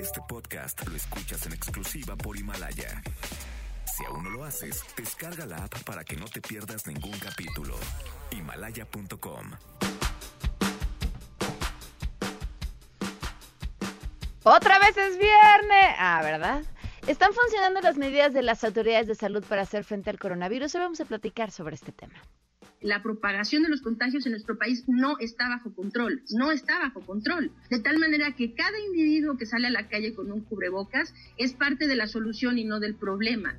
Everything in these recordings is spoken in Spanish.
Este podcast lo escuchas en exclusiva por Himalaya. Si aún no lo haces, descarga la app para que no te pierdas ningún capítulo. Himalaya.com. Otra vez es viernes. Ah, ¿verdad? ¿Están funcionando las medidas de las autoridades de salud para hacer frente al coronavirus? Hoy vamos a platicar sobre este tema la propagación de los contagios en nuestro país no está bajo control, no está bajo control. De tal manera que cada individuo que sale a la calle con un cubrebocas es parte de la solución y no del problema.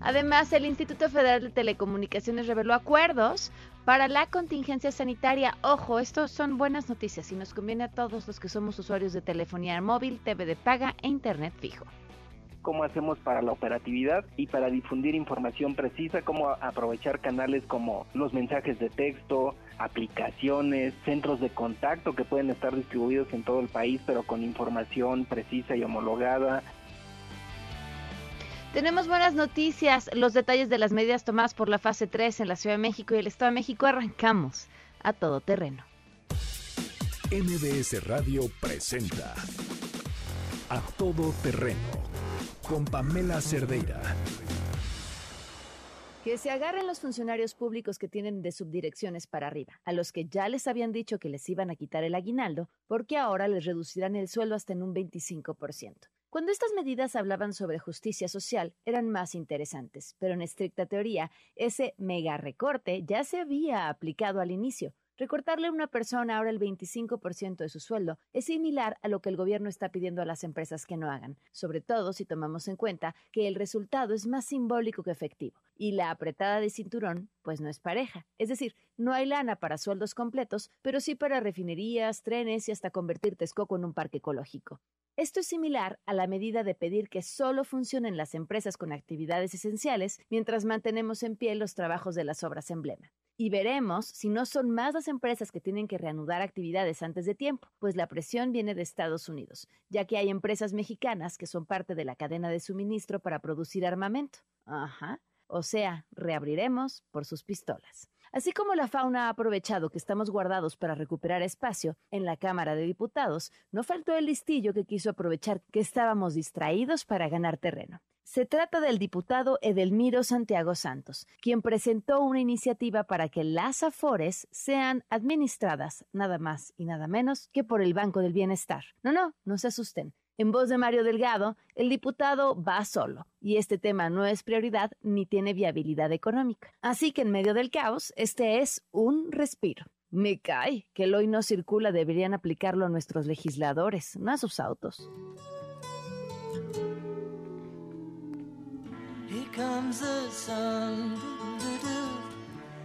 Además, el Instituto Federal de Telecomunicaciones reveló acuerdos para la contingencia sanitaria. Ojo, estos son buenas noticias y nos conviene a todos los que somos usuarios de telefonía móvil, TV de paga e internet fijo cómo hacemos para la operatividad y para difundir información precisa, cómo aprovechar canales como los mensajes de texto, aplicaciones, centros de contacto que pueden estar distribuidos en todo el país, pero con información precisa y homologada. Tenemos buenas noticias, los detalles de las medidas tomadas por la fase 3 en la Ciudad de México y el Estado de México. Arrancamos a todo terreno. MBS Radio presenta A Todo Terreno con Pamela Cerdeira. Que se agarren los funcionarios públicos que tienen de subdirecciones para arriba, a los que ya les habían dicho que les iban a quitar el aguinaldo, porque ahora les reducirán el sueldo hasta en un 25%. Cuando estas medidas hablaban sobre justicia social, eran más interesantes, pero en estricta teoría, ese mega recorte ya se había aplicado al inicio, Recortarle a una persona ahora el 25% de su sueldo es similar a lo que el gobierno está pidiendo a las empresas que no hagan, sobre todo si tomamos en cuenta que el resultado es más simbólico que efectivo y la apretada de cinturón pues no es pareja. Es decir, no hay lana para sueldos completos, pero sí para refinerías, trenes y hasta convertir Texcoco en un parque ecológico. Esto es similar a la medida de pedir que solo funcionen las empresas con actividades esenciales mientras mantenemos en pie los trabajos de las obras emblema y veremos si no son más las empresas que tienen que reanudar actividades antes de tiempo, pues la presión viene de Estados Unidos, ya que hay empresas mexicanas que son parte de la cadena de suministro para producir armamento. Ajá. O sea, reabriremos por sus pistolas. Así como la fauna ha aprovechado que estamos guardados para recuperar espacio en la Cámara de Diputados, no faltó el listillo que quiso aprovechar que estábamos distraídos para ganar terreno. Se trata del diputado Edelmiro Santiago Santos, quien presentó una iniciativa para que las afores sean administradas nada más y nada menos que por el Banco del Bienestar. No, no, no se asusten. En voz de Mario Delgado, el diputado va solo, y este tema no es prioridad ni tiene viabilidad económica. Así que en medio del caos, este es un respiro. Me cae que el hoy no circula deberían aplicarlo a nuestros legisladores, no a sus autos. Comes the sun.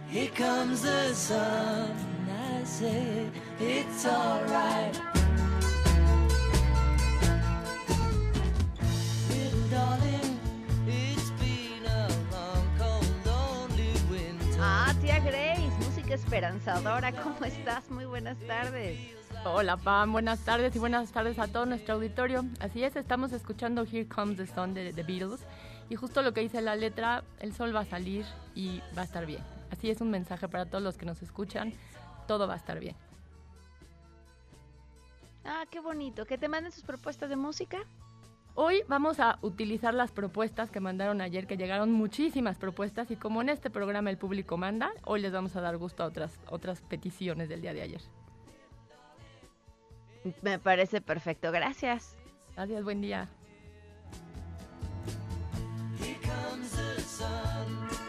Here comes the sun. I say it's alright. Little darling, it's been a long, cold, lonely winter. Ah, tía Grace, música esperanzadora. ¿Cómo estás? Muy buenas tardes. Hola Pam, buenas tardes y buenas tardes a todo nuestro auditorio. Así es, estamos escuchando Here Comes the Sun de The Beatles y justo lo que dice la letra, el sol va a salir y va a estar bien. Así es un mensaje para todos los que nos escuchan, todo va a estar bien. Ah, qué bonito. ¿Que te manden sus propuestas de música? Hoy vamos a utilizar las propuestas que mandaron ayer, que llegaron muchísimas propuestas y como en este programa el público manda, hoy les vamos a dar gusto a otras, otras peticiones del día de ayer. Me parece perfecto, gracias. Gracias, buen día. comes the sun.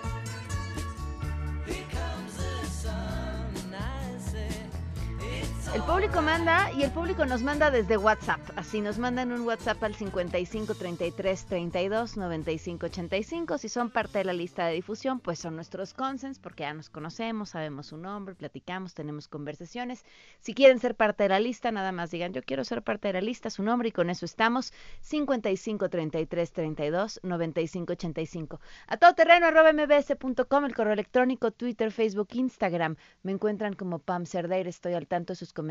El público manda y el público nos manda desde WhatsApp. Así nos mandan un WhatsApp al 55 33 32 95 85. Si son parte de la lista de difusión, pues son nuestros consens porque ya nos conocemos, sabemos su nombre, platicamos, tenemos conversaciones. Si quieren ser parte de la lista, nada más digan yo quiero ser parte de la lista, su nombre y con eso estamos. 55 33 32 95 85. A todoterreno arroba mbs.com, el correo electrónico, Twitter, Facebook, Instagram. Me encuentran como Pam estoy al tanto de sus comentarios.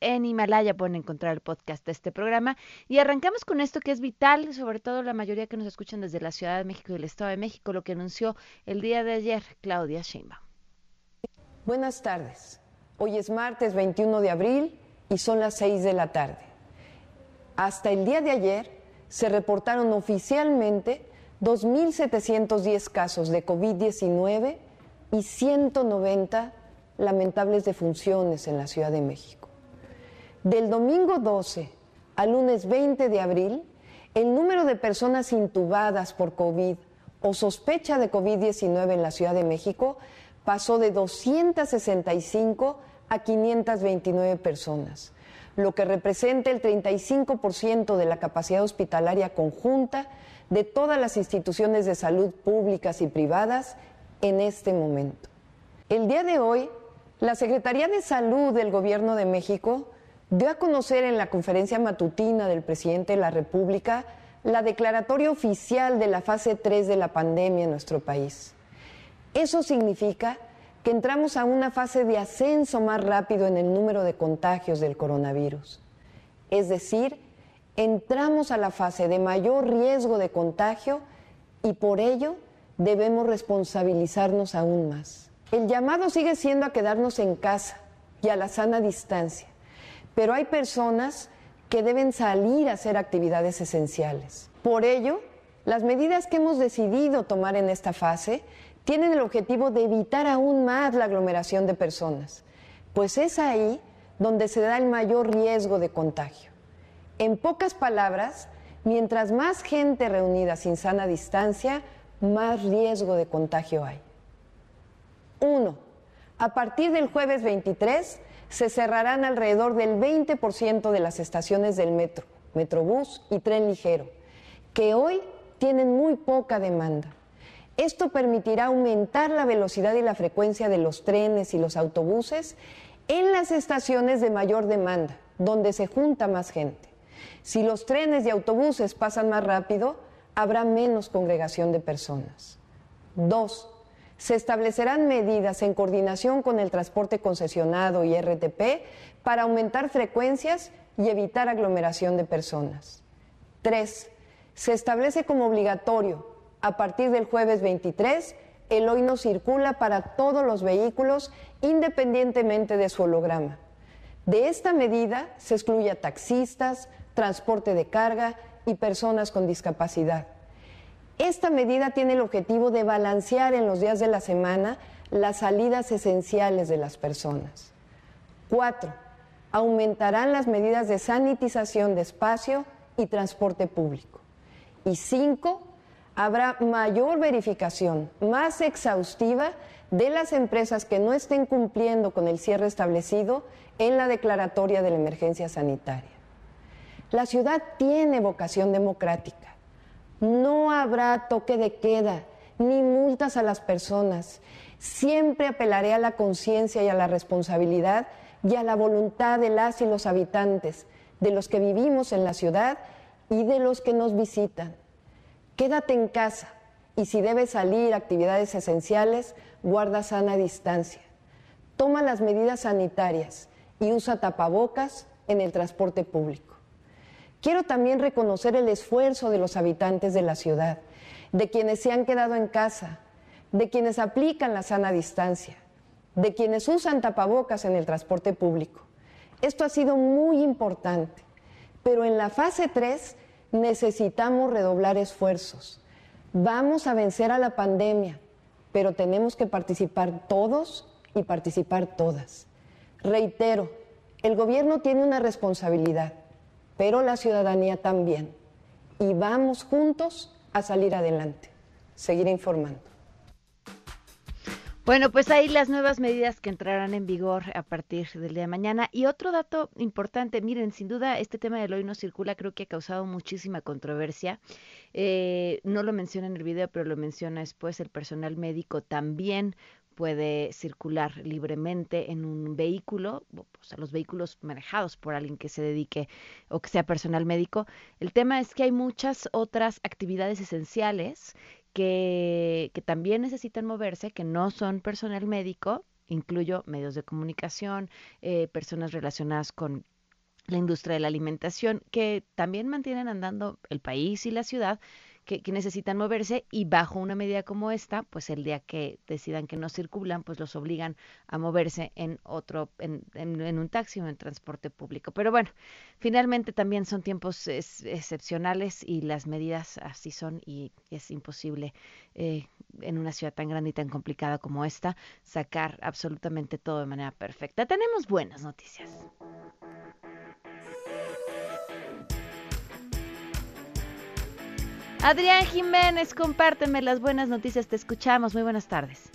En Himalaya pueden encontrar el podcast de este programa. Y arrancamos con esto que es vital, sobre todo la mayoría que nos escuchan desde la Ciudad de México y el Estado de México, lo que anunció el día de ayer Claudia Sheinbaum. Buenas tardes. Hoy es martes 21 de abril y son las 6 de la tarde. hasta el día de ayer se reportaron oficialmente 2.710 casos de COVID-19 y 190 lamentables defunciones en la Ciudad de México. Del domingo 12 al lunes 20 de abril, el número de personas intubadas por COVID o sospecha de COVID-19 en la Ciudad de México pasó de 265 a 529 personas, lo que representa el 35% de la capacidad hospitalaria conjunta de todas las instituciones de salud públicas y privadas en este momento. El día de hoy, la Secretaría de Salud del Gobierno de México dio a conocer en la conferencia matutina del presidente de la República la declaratoria oficial de la fase 3 de la pandemia en nuestro país. Eso significa que entramos a una fase de ascenso más rápido en el número de contagios del coronavirus. Es decir, entramos a la fase de mayor riesgo de contagio y por ello debemos responsabilizarnos aún más. El llamado sigue siendo a quedarnos en casa y a la sana distancia, pero hay personas que deben salir a hacer actividades esenciales. Por ello, las medidas que hemos decidido tomar en esta fase tienen el objetivo de evitar aún más la aglomeración de personas, pues es ahí donde se da el mayor riesgo de contagio. En pocas palabras, mientras más gente reunida sin sana distancia, más riesgo de contagio hay. Uno, a partir del jueves 23 se cerrarán alrededor del 20% de las estaciones del metro, metrobús y tren ligero, que hoy tienen muy poca demanda. Esto permitirá aumentar la velocidad y la frecuencia de los trenes y los autobuses en las estaciones de mayor demanda, donde se junta más gente. Si los trenes y autobuses pasan más rápido, habrá menos congregación de personas. Dos, se establecerán medidas en coordinación con el transporte concesionado y RTP para aumentar frecuencias y evitar aglomeración de personas. Tres, se establece como obligatorio a partir del jueves 23, el hoy no circula para todos los vehículos independientemente de su holograma. De esta medida se excluye a taxistas, transporte de carga y personas con discapacidad. Esta medida tiene el objetivo de balancear en los días de la semana las salidas esenciales de las personas. Cuatro, aumentarán las medidas de sanitización de espacio y transporte público. Y cinco, habrá mayor verificación, más exhaustiva de las empresas que no estén cumpliendo con el cierre establecido en la declaratoria de la emergencia sanitaria. La ciudad tiene vocación democrática. No habrá toque de queda ni multas a las personas. Siempre apelaré a la conciencia y a la responsabilidad y a la voluntad de las y los habitantes, de los que vivimos en la ciudad y de los que nos visitan. Quédate en casa y si debes salir a actividades esenciales, guarda sana distancia. Toma las medidas sanitarias y usa tapabocas en el transporte público. Quiero también reconocer el esfuerzo de los habitantes de la ciudad, de quienes se han quedado en casa, de quienes aplican la sana distancia, de quienes usan tapabocas en el transporte público. Esto ha sido muy importante, pero en la fase 3 necesitamos redoblar esfuerzos. Vamos a vencer a la pandemia, pero tenemos que participar todos y participar todas. Reitero, el gobierno tiene una responsabilidad, pero la ciudadanía también. Y vamos juntos a salir adelante. Seguiré informando. Bueno, pues ahí las nuevas medidas que entrarán en vigor a partir del día de mañana. Y otro dato importante, miren, sin duda este tema del hoy no circula creo que ha causado muchísima controversia. Eh, no lo menciona en el video, pero lo menciona después el personal médico también puede circular libremente en un vehículo, o sea, los vehículos manejados por alguien que se dedique o que sea personal médico. El tema es que hay muchas otras actividades esenciales que, también necesitan moverse, que no son personal médico, incluyo medios de comunicación, eh, personas relacionadas con la industria de la alimentación, que también mantienen andando el país y la ciudad, que, necesitan moverse y bajo una medida como esta, pues el día que decidan que no circulan, pues los obligan a moverse en otro, en, en, un taxi o en transporte público. Pero bueno, finalmente también son tiempos excepcionales y las medidas así son y es imposible eh, en una ciudad tan grande y tan complicada como esta sacar absolutamente todo de manera perfecta. Tenemos buenas noticias. Adrián Jiménez, compárteme las buenas noticias, te escuchamos. Muy buenas tardes.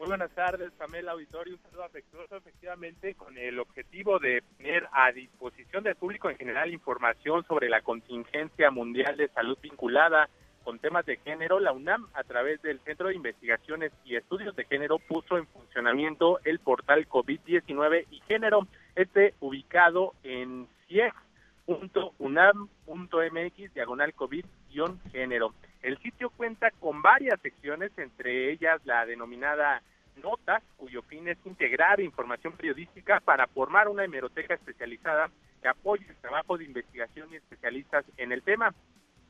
Muy buenas tardes, Pamela Auditorio. Un saludo afectuoso, efectivamente, con el objetivo de poner a disposición del público en general información sobre la contingencia mundial de salud vinculada con temas de género. La UNAM, a través del Centro de Investigaciones y Estudios de Género, puso en funcionamiento el portal COVID-19 y Género, este ubicado en CIEG unam.mx COVID-género. El sitio cuenta con varias secciones, entre ellas la denominada Notas, cuyo fin es integrar información periodística para formar una hemeroteca especializada que apoye el trabajo de investigación y especialistas en el tema.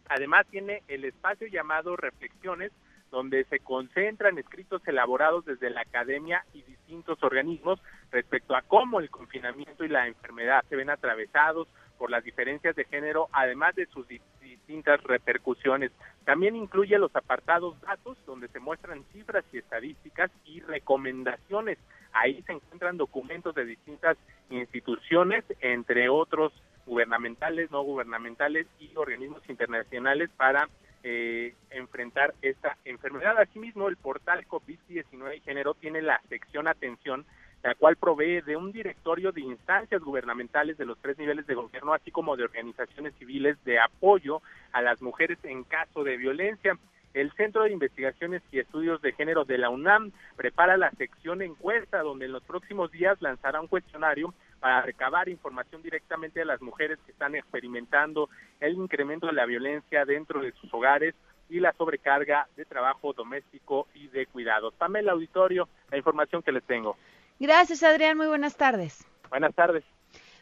Además tiene el espacio llamado Reflexiones, donde se concentran escritos elaborados desde la academia y distintos organismos respecto a cómo el confinamiento y la enfermedad se ven atravesados por las diferencias de género, además de sus distintas repercusiones. También incluye los apartados datos, donde se muestran cifras y estadísticas y recomendaciones. Ahí se encuentran documentos de distintas instituciones, entre otros gubernamentales, no gubernamentales y organismos internacionales para eh, enfrentar esta enfermedad. Asimismo, el portal COVID-19 Género tiene la sección atención la cual provee de un directorio de instancias gubernamentales de los tres niveles de gobierno, así como de organizaciones civiles de apoyo a las mujeres en caso de violencia. El Centro de Investigaciones y Estudios de Género de la UNAM prepara la sección encuesta, donde en los próximos días lanzará un cuestionario para recabar información directamente de las mujeres que están experimentando el incremento de la violencia dentro de sus hogares y la sobrecarga de trabajo doméstico y de cuidados. Pamela Auditorio, la información que les tengo. Gracias, Adrián. Muy buenas tardes. Buenas tardes.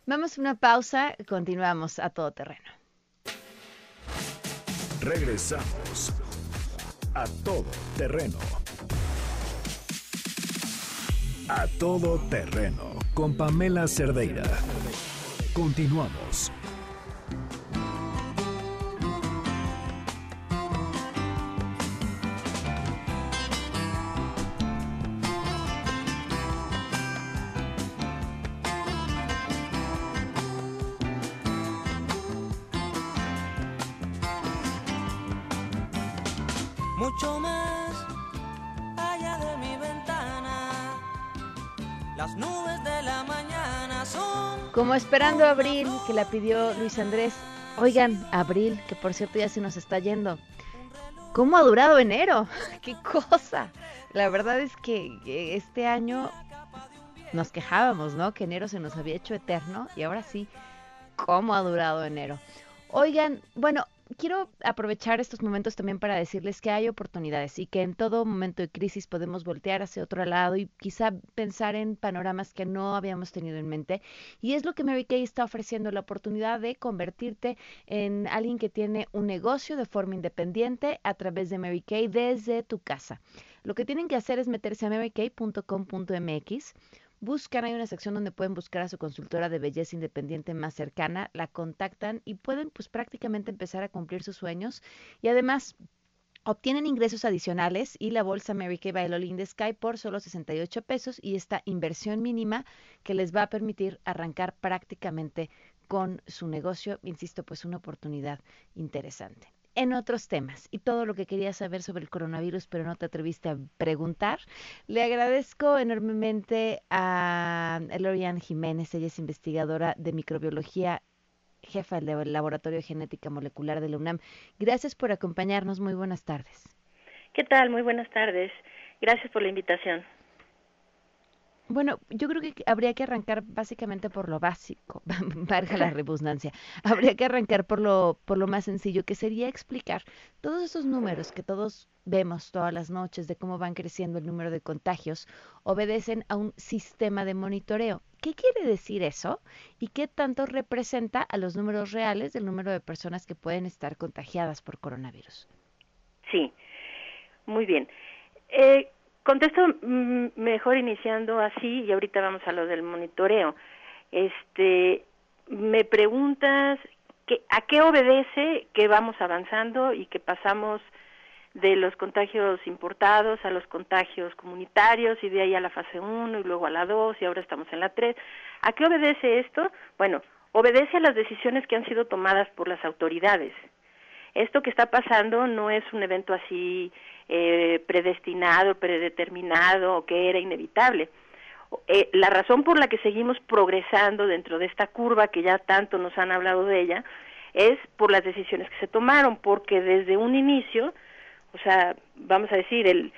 Vamos a una pausa. Continuamos a todo terreno. Regresamos a todo terreno. A todo terreno con Pamela Cerdeira. Continuamos. Esperando abril, que la pidió Luis Andrés. Oigan, abril, que por cierto ya se nos está yendo. ¿Cómo ha durado enero? ¡Qué cosa! La verdad es que este año nos quejábamos, ¿no? Que enero se nos había hecho eterno y ahora sí, ¿cómo ha durado enero? Oigan, bueno, quiero aprovechar estos momentos también para decirles que hay oportunidades y que en todo momento de crisis podemos voltear hacia otro lado y quizá pensar en panoramas que no habíamos tenido en mente. Y es lo que Mary Kay está ofreciendo, la oportunidad de convertirte en alguien que tiene un negocio de forma independiente a través de Mary Kay desde tu casa. Lo que tienen que hacer es meterse a marykay.com.mx Buscan, hay una sección donde pueden buscar a su consultora de belleza independiente más cercana, la contactan y pueden pues prácticamente empezar a cumplir sus sueños. Y además Obtienen ingresos adicionales y la bolsa Mary Kay by the Sky por solo 68 pesos y esta inversión mínima que les va a permitir arrancar prácticamente con su negocio, insisto, pues una oportunidad interesante en otros temas y todo lo que quería saber sobre el coronavirus, pero no te atreviste a preguntar. Le agradezco enormemente a Lorian Jiménez, ella es investigadora de microbiología, jefa del Laboratorio de Genética Molecular de la UNAM. Gracias por acompañarnos, muy buenas tardes. ¿Qué tal? Muy buenas tardes. Gracias por la invitación. Bueno, yo creo que habría que arrancar básicamente por lo básico, valga la redundancia. Habría que arrancar por lo, por lo más sencillo, que sería explicar todos esos números que todos vemos todas las noches de cómo van creciendo el número de contagios, obedecen a un sistema de monitoreo. ¿Qué quiere decir eso? ¿Y qué tanto representa a los números reales del número de personas que pueden estar contagiadas por coronavirus? Sí, muy bien. Eh, Contesto mm, mejor iniciando así y ahorita vamos a lo del monitoreo. Este, me preguntas que, a qué obedece que vamos avanzando y que pasamos de los contagios importados a los contagios comunitarios y de ahí a la fase 1 y luego a la 2 y ahora estamos en la 3. ¿A qué obedece esto? Bueno, obedece a las decisiones que han sido tomadas por las autoridades. Esto que está pasando no es un evento así eh, predestinado, predeterminado, que era inevitable. Eh, la razón por la que seguimos progresando dentro de esta curva, que ya tanto nos han hablado de ella, es por las decisiones que se tomaron, porque desde un inicio, o sea, vamos a decir, el,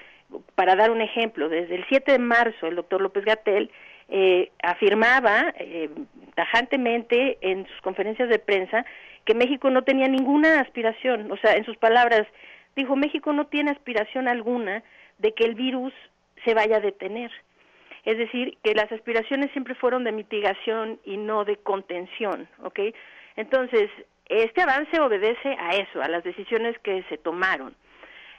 para dar un ejemplo, desde el 7 de marzo el doctor López Gatel eh, afirmaba eh, tajantemente en sus conferencias de prensa que México no tenía ninguna aspiración, o sea, en sus palabras, dijo, México no tiene aspiración alguna de que el virus se vaya a detener. Es decir, que las aspiraciones siempre fueron de mitigación y no de contención, ¿ok? Entonces, este avance obedece a eso, a las decisiones que se tomaron.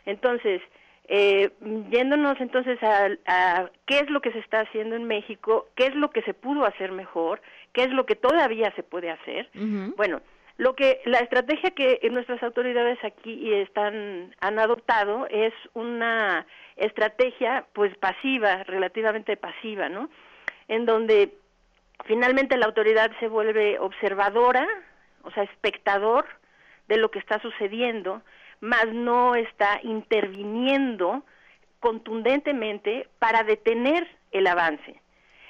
Entonces, eh, yéndonos entonces a, a, qué es lo que se está haciendo en México, qué es lo que se pudo hacer mejor, qué es lo que todavía se puede hacer. Bueno, lo que la estrategia que nuestras autoridades aquí están han adoptado es una estrategia pues pasiva, relativamente pasiva, ¿no? En donde finalmente la autoridad se vuelve observadora, o sea, espectador de lo que está sucediendo, más no está interviniendo contundentemente para detener el avance.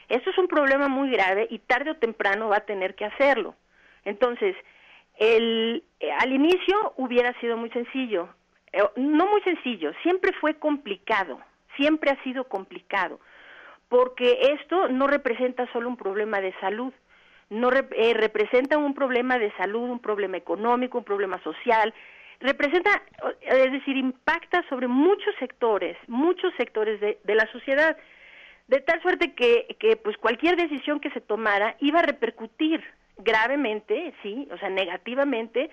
Eso es un problema muy grave y tarde o temprano va a tener que hacerlo. Entonces, el, eh, al inicio hubiera sido muy sencillo, eh, no muy sencillo, siempre fue complicado, siempre ha sido complicado, porque esto no representa solo un problema de salud, no eh, representa un problema de salud, un problema económico, un problema social, representa, es decir, impacta sobre muchos sectores, muchos sectores de, de la sociedad, de tal suerte que, que pues cualquier decisión que se tomara iba a repercutir gravemente, sí, o sea, negativamente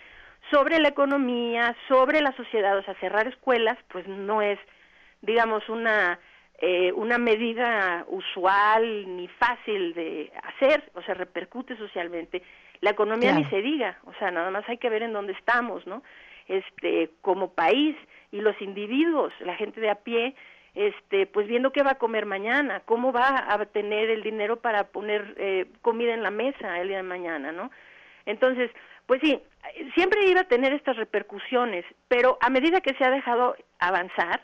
sobre la economía, sobre la sociedad, o sea, cerrar escuelas, pues no es, digamos, una eh, una medida usual ni fácil de hacer, o sea, repercute socialmente. La economía ni se diga, o sea, nada más hay que ver en dónde estamos, ¿no? Este, como país y los individuos, la gente de a pie, este, pues viendo qué va a comer mañana, cómo va a tener el dinero para poner eh, comida en la mesa el día de mañana, ¿no? Entonces, pues sí, siempre iba a tener estas repercusiones, pero a medida que se ha dejado avanzar,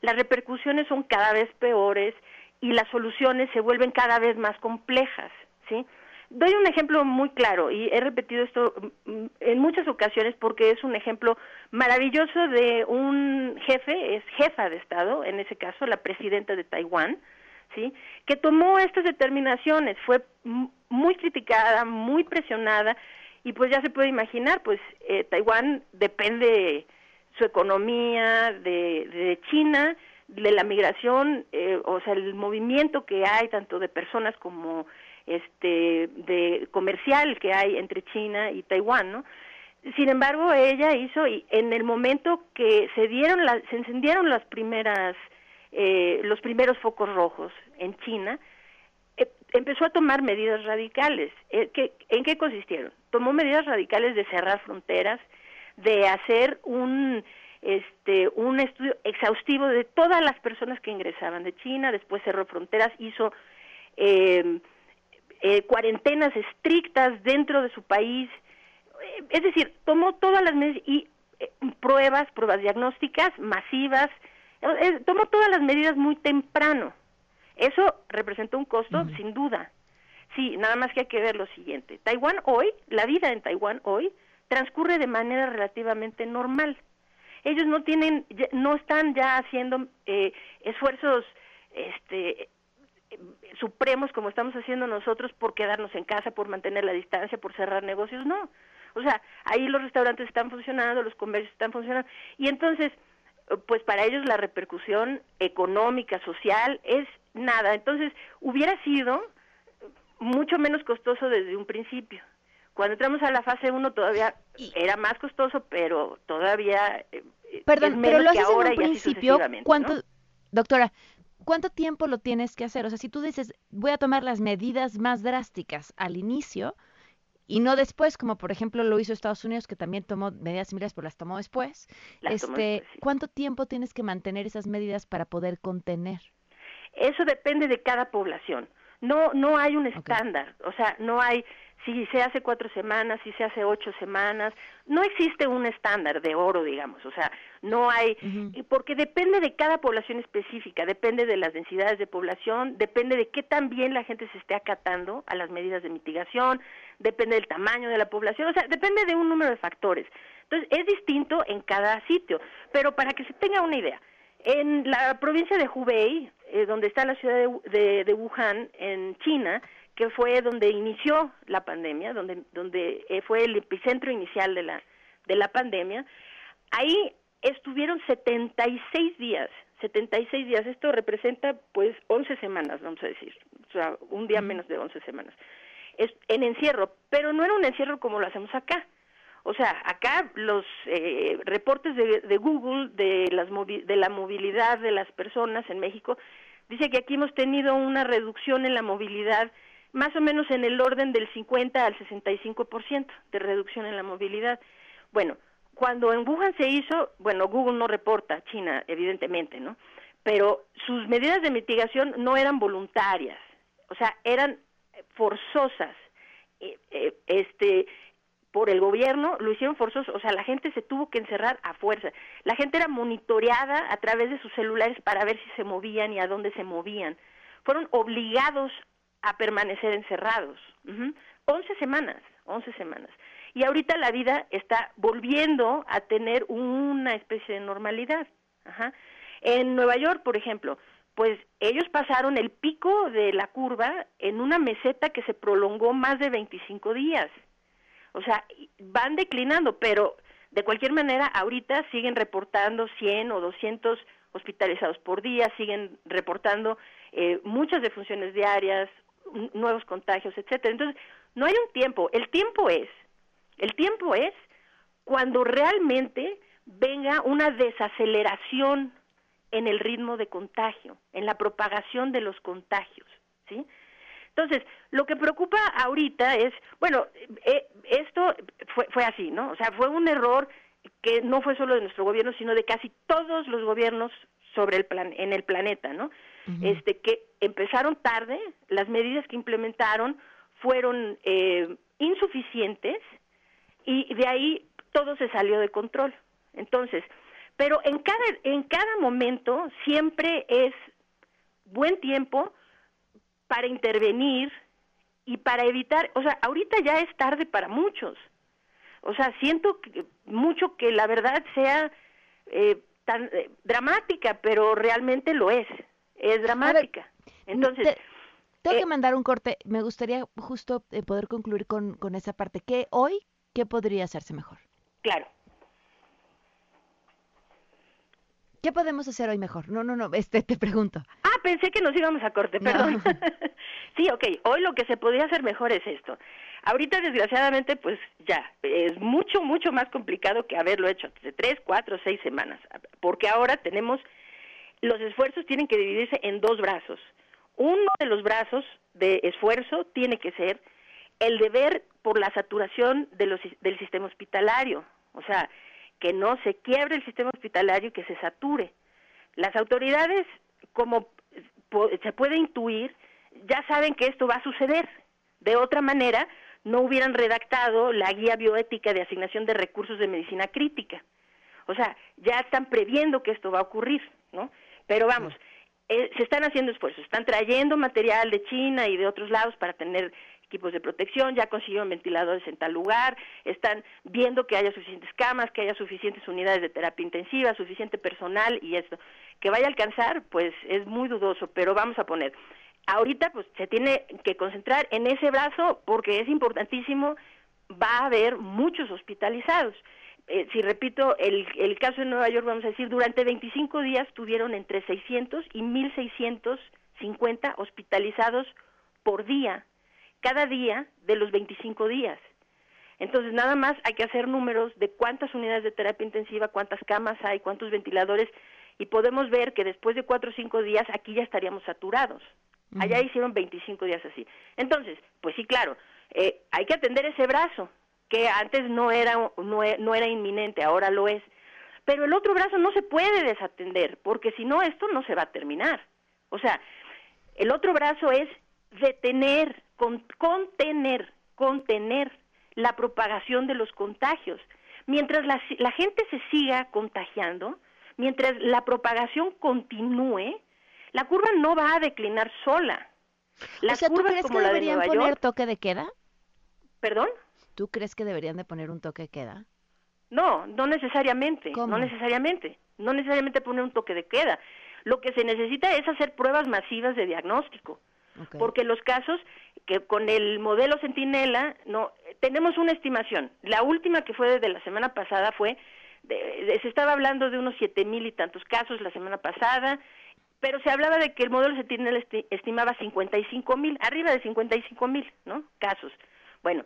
las repercusiones son cada vez peores y las soluciones se vuelven cada vez más complejas, ¿sí? Doy un ejemplo muy claro y he repetido esto mm, en muchas ocasiones porque es un ejemplo maravilloso de un jefe, es jefa de Estado, en ese caso la presidenta de Taiwán, ¿sí? que tomó estas determinaciones, fue muy criticada, muy presionada y pues ya se puede imaginar, pues eh, Taiwán depende su economía de, de China, de la migración, eh, o sea, el movimiento que hay tanto de personas como este de comercial que hay entre China y Taiwán, ¿no? Sin embargo, ella hizo y en el momento que se dieron se encendieron las primeras eh, los primeros focos rojos en China, eh, empezó a tomar medidas radicales. Eh, ¿En qué consistieron? Tomó medidas radicales de cerrar fronteras, de hacer un este un estudio exhaustivo de todas las personas que ingresaban de China, después cerró fronteras, hizo eh, eh, cuarentenas estrictas dentro de su país, eh, es decir, tomó todas las medidas y eh, pruebas, pruebas diagnósticas masivas, tomó todas las medidas muy temprano. Eso representó un costo, sin duda. Sí, nada más que hay que ver lo siguiente. Taiwán hoy, la vida en Taiwán hoy, transcurre de manera relativamente normal. Ellos no tienen, no están ya haciendo esfuerzos este, supremos como estamos haciendo nosotros por quedarnos en casa, por mantener la distancia, por cerrar negocios, no. O sea, ahí los restaurantes están funcionando, los comercios están funcionando y entonces pues para ellos la repercusión económica, social es nada. Entonces, hubiera sido mucho menos costoso desde un principio. Cuando entramos a la fase 1 todavía era más costoso, pero todavía eh, Perdón, pero lo haces en un principio, ¿cuánto, doctora, ¿cuánto tiempo lo tienes que hacer? O sea, si tú dices, voy a tomar las medidas más drásticas al inicio y no después, como por ejemplo lo hizo Estados Unidos, que también tomó medidas similares, pero las tomó después, este, ¿cuánto tiempo tienes que mantener esas medidas para poder contener? Eso depende de cada población. No, no hay un estándar, o sea, no hay si se hace cuatro semanas, si se hace ocho semanas, no existe un estándar de oro, digamos, o sea, no hay, porque depende de cada población específica, depende de las densidades de población, depende de qué tan bien la gente se esté acatando a las medidas de mitigación, depende del tamaño de la población, o sea, depende de un número de factores. Entonces, es distinto en cada sitio, pero para que se tenga una idea, en la provincia de Hubei, eh, donde está la ciudad de Wuhan, en China, que fue donde inició la pandemia, donde, donde eh, fue el epicentro inicial de la, de la pandemia, ahí estuvieron 76 días, 76 días, esto representa pues 11 semanas, vamos a decir, o sea, un día menos de 11 semanas, es, en encierro, pero no era un encierro como lo hacemos acá. O sea, acá los eh, reportes de, de, Google de, las de la movilidad de las personas en México dice que aquí hemos tenido una reducción en la movilidad más o menos en el orden del 50 al 65% de reducción en la movilidad. Bueno, cuando en Wuhan se hizo, bueno, Google no reporta China, evidentemente, ¿no? Pero sus medidas de mitigación no eran voluntarias, o sea, eran forzosas. Eh, eh, este, por el gobierno lo hicieron forzoso, o sea, la gente se tuvo que encerrar a fuerza. La gente era monitoreada a través de sus celulares para ver si se movían y a dónde se movían. Fueron obligados a permanecer encerrados. Once semanas, once semanas. Y ahorita la vida está volviendo a tener una especie de normalidad. En Nueva York, por ejemplo, pues ellos pasaron el pico de la curva en una meseta que se prolongó más de 25 días. O sea, van declinando, pero de cualquier manera, ahorita siguen reportando 100 o 200 hospitalizados por día, siguen reportando eh, muchas defunciones diarias, nuevos contagios, etcétera. Entonces, no hay un tiempo, el tiempo es, el tiempo es cuando realmente venga una desaceleración en el ritmo de contagio, en la propagación de los contagios, ¿sí? Entonces, lo que preocupa ahorita es, bueno, eh, esto fue, fue así, ¿no? O sea, fue un error que no fue solo de nuestro gobierno, sino de casi todos los gobiernos sobre el plan, en el planeta, ¿no? este, que empezaron tarde, las medidas que implementaron fueron eh, insuficientes y de ahí todo se salió de control. Entonces, pero en cada, en cada momento siempre es buen tiempo para intervenir y para evitar, o sea, ahorita ya es tarde para muchos. O sea, siento que, mucho que la verdad sea eh, tan eh, dramática, pero realmente lo es es dramática. Entonces... tengo que eh, mandar un corte. Me gustaría justo eh, poder concluir con, con esa parte. ¿Qué hoy, qué podría hacerse mejor? Claro. ¿Qué podemos hacer hoy mejor? No, no, no, este te pregunto. Ah, pensé que nos íbamos a corte, perdón. sí, ok, hoy lo que se podría hacer mejor es esto. Ahorita, desgraciadamente, pues ya, es mucho, mucho más complicado que haberlo hecho hace tres, cuatro, seis semanas, porque ahora tenemos los esfuerzos tienen que dividirse en dos brazos. Uno de los brazos de esfuerzo tiene que ser el deber por la saturación del sistema hospitalario, o sea, que no se quiebre el sistema hospitalario y que se sature. Las autoridades, como se puede intuir, ya saben que esto va a suceder. De otra manera, no hubieran redactado la guía bioética de asignación de recursos de medicina crítica. O sea, ya están previendo que esto va a ocurrir, ¿no? Pero vamos, eh, se están haciendo esfuerzos, están trayendo material de China y de otros lados para tener equipos de protección, ya consiguieron ventiladores en tal lugar, están viendo que haya suficientes camas, que haya suficientes unidades de terapia intensiva, suficiente personal y esto. Que vaya a alcanzar, pues es muy dudoso, pero vamos a poner. ahorita pues se tiene que concentrar en ese brazo porque es importantísimo, va a haber muchos hospitalizados. Eh, si repito, el, el caso de Nueva York, vamos a decir, durante 25 días tuvieron entre 600 y 1.650 hospitalizados por día, cada día de los 25 días. Entonces, nada más hay que hacer números de cuántas unidades de terapia intensiva, cuántas camas hay, cuántos ventiladores, y podemos ver que después de cuatro o cinco días aquí ya estaríamos saturados. Allá hicieron 25 días así. Entonces, pues sí, claro, eh, hay que atender ese brazo, que antes no era, no, no era inminente, ahora lo es. Pero el otro brazo no se puede desatender, porque si no, esto no se va a terminar. O sea, el otro brazo es detener, con, contener, contener la propagación de los contagios. Mientras la, la gente se siga contagiando, mientras la propagación continúe, la curva no va a declinar sola. La o sea, ¿tú crees que deberían poner toque de queda? ¿Perdón? ¿Tú crees que deberían de poner un toque de queda? No, no necesariamente, no necesariamente, no necesariamente poner un toque de queda. Lo que se necesita es hacer pruebas masivas de diagnóstico, porque los casos que con el modelo Centinela no tenemos una estimación. La última que fue desde la semana pasada fue se estaba hablando de unos siete mil y tantos casos la semana pasada, pero se hablaba de que el modelo Sentinel estimaba 55 mil, arriba de 55 mil, ¿no? Casos. Bueno,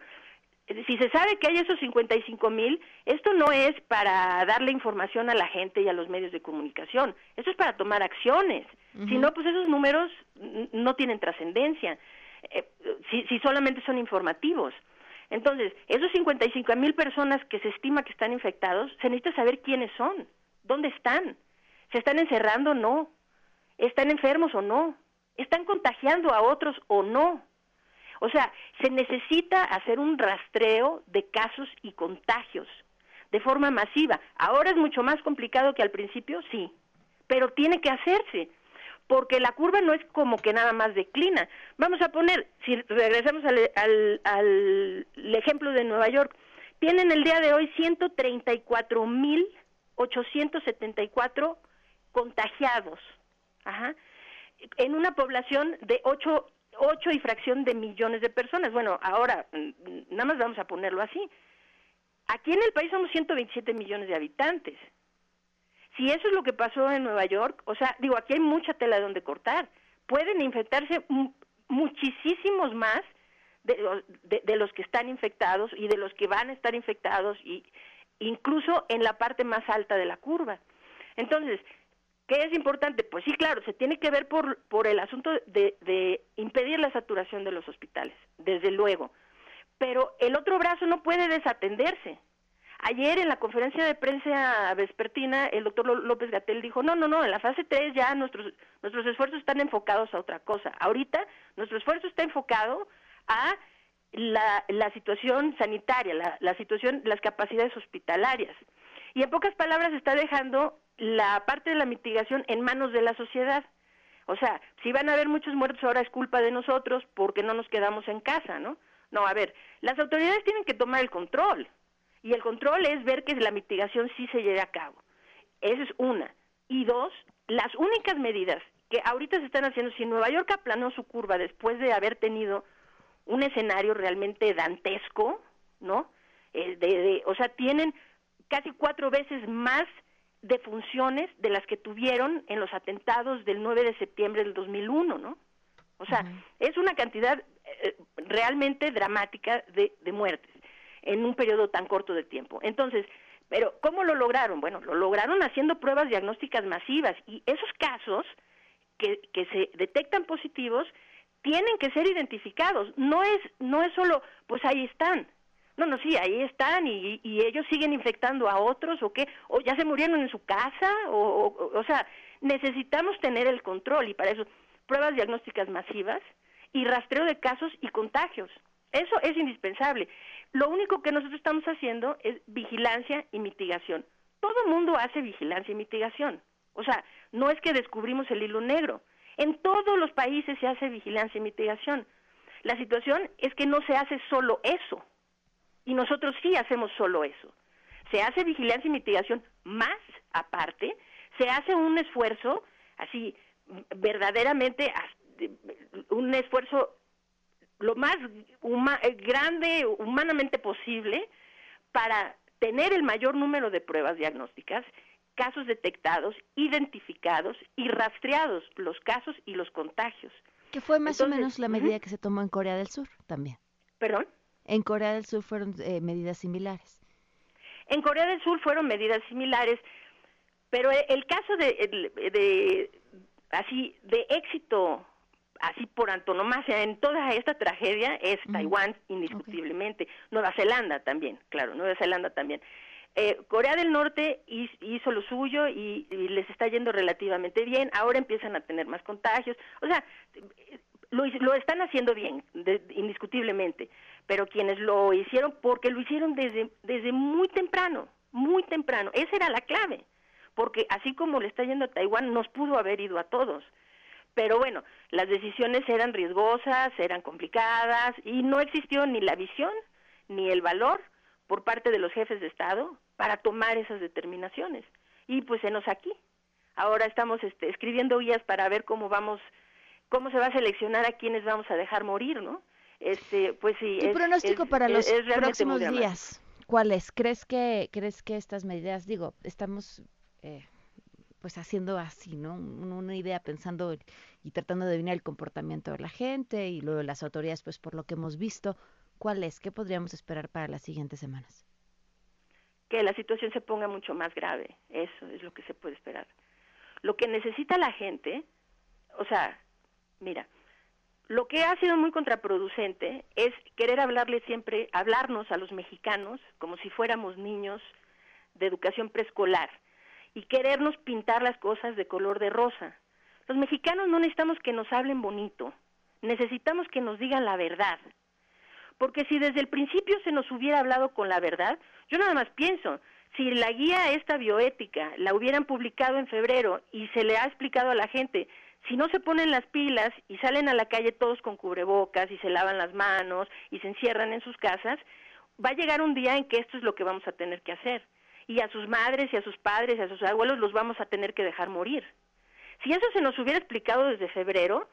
si se sabe que hay esos 55 mil, esto no es para darle información a la gente y a los medios de comunicación, esto es para tomar acciones. Si no, pues esos números no tienen trascendencia, eh, si, si solamente son informativos. Entonces, esos 55 mil personas que se estima que están infectados, se necesita saber quiénes son, dónde están, se están encerrando o no, están enfermos o no, están contagiando a otros o no. O sea, se necesita hacer un rastreo de casos y contagios de forma masiva. Ahora es mucho más complicado que al principio, sí, pero tiene que hacerse porque la curva no es como que nada más declina. Vamos a poner, si regresamos al, al, al ejemplo de Nueva York, tienen el día de hoy 134.874 contagiados, Ajá. en una población de 8, 8 y fracción de millones de personas. Bueno, ahora, nada más vamos a ponerlo así. Aquí en el país somos 127 millones de habitantes. Si eso es lo que pasó en Nueva York, o sea, digo, aquí hay mucha tela de donde cortar. Pueden infectarse muchísimos más de, de, los que están infectados y de los que van a estar infectados, y incluso en la parte más alta de la curva. Entonces, ¿qué es importante? Pues sí, claro, se tiene que ver por, por el asunto de, de impedir la saturación de los hospitales, desde luego. Pero el otro brazo no puede desatenderse. Ayer en la conferencia de prensa vespertina, el doctor López Gatel dijo, no, no, no, en la fase 3 ya nuestros, nuestros esfuerzos están enfocados a otra cosa. Ahorita nuestro esfuerzo está enfocado a la, la situación sanitaria, la, la situación, las capacidades hospitalarias. Y en pocas palabras está dejando la parte de la mitigación en manos de la sociedad. O sea, si van a haber muchos muertos ahora es culpa de nosotros porque no nos quedamos en casa, ¿no? No, a ver, las autoridades tienen que tomar el control. Y el control es ver que la mitigación sí se lleve a cabo. Esa es una. Y dos, las únicas medidas que ahorita se están haciendo, si Nueva York aplanó su curva después de haber tenido un escenario realmente dantesco, ¿no? Eh, de, o sea, tienen casi cuatro veces más de funciones de las que tuvieron en los atentados del 9 de septiembre del 2001, ¿no? O sea, es una cantidad eh, realmente dramática de, de muertes en un periodo tan corto de tiempo. Entonces, pero ¿cómo lo lograron? Bueno, lo lograron haciendo pruebas diagnósticas masivas y esos casos que, que se detectan positivos tienen que ser identificados. No es, no es solo, pues ahí están. No, no, sí, ahí están y, ellos siguen infectando a otros o qué, o ya se murieron en su casa, o, o sea, necesitamos tener el control y para eso pruebas diagnósticas masivas y rastreo de casos y contagios. Eso es indispensable. Lo único que nosotros estamos haciendo es vigilancia y mitigación. Todo mundo hace vigilancia y mitigación. O sea, no es que descubrimos el hilo negro. En todos los países se hace vigilancia y mitigación. La situación es que no se hace solo eso. Y nosotros sí hacemos solo eso. Se hace vigilancia y mitigación más aparte, se hace un esfuerzo así verdaderamente un esfuerzo lo más grande humanamente posible para tener el mayor número de pruebas diagnósticas, casos detectados, identificados y rastreados los casos y los contagios. Que fue más o menos la medida que se tomó en Corea del Sur también. ¿Perdón? En Corea del Sur fueron eh, medidas similares. En Corea del Sur fueron medidas similares, pero el caso de, de así de éxito así por antonomasia en toda esta tragedia es Taiwán indiscutiblemente, Nueva Zelanda también, claro, Nueva Zelanda también. Eh, Corea del Norte hizo lo suyo y, les está yendo relativamente bien, ahora empiezan a tener más contagios, o sea, lo, lo están haciendo bien, indiscutiblemente, pero quienes lo hicieron, porque lo hicieron desde, desde muy temprano, muy temprano, esa era la clave, porque así como le está yendo a Taiwán, nos pudo haber ido a todos. Pero bueno, las decisiones eran riesgosas, eran complicadas y no existió ni la visión ni el valor por parte de los jefes de Estado para tomar esas determinaciones. Y pues enos aquí. Ahora estamos este, escribiendo guías para ver cómo vamos, cómo se va a seleccionar a quienes vamos a dejar morir, ¿no? Este, pues sí. ¿Tu pronóstico para los próximos días? ¿Cuál es? ¿Crees que, crees que estas medidas, digo, estamos eh, pues haciendo así, ¿no? Una idea pensando y tratando de adivinar el comportamiento de la gente y luego las autoridades, pues por lo que hemos visto, ¿cuál es? ¿Qué podríamos esperar para las siguientes semanas? Que la situación se ponga mucho más grave, eso es lo que se puede esperar. Lo que necesita la gente, o sea, mira, lo que ha sido muy contraproducente es querer hablarle siempre, hablarnos a los mexicanos como si fuéramos niños de educación preescolar y querernos pintar las cosas de color de rosa. Los mexicanos no necesitamos que nos hablen bonito, necesitamos que nos digan la verdad. Porque si desde el principio se nos hubiera hablado con la verdad, yo nada más pienso, si la guía esta bioética la hubieran publicado en febrero y se le ha explicado a la gente, si no se ponen las pilas y salen a la calle todos con cubrebocas y se lavan las manos y se encierran en sus casas, va a llegar un día en que esto es lo que vamos a tener que hacer y a sus madres y a sus padres y a sus abuelos los vamos a tener que dejar morir. Si eso se nos hubiera explicado desde febrero,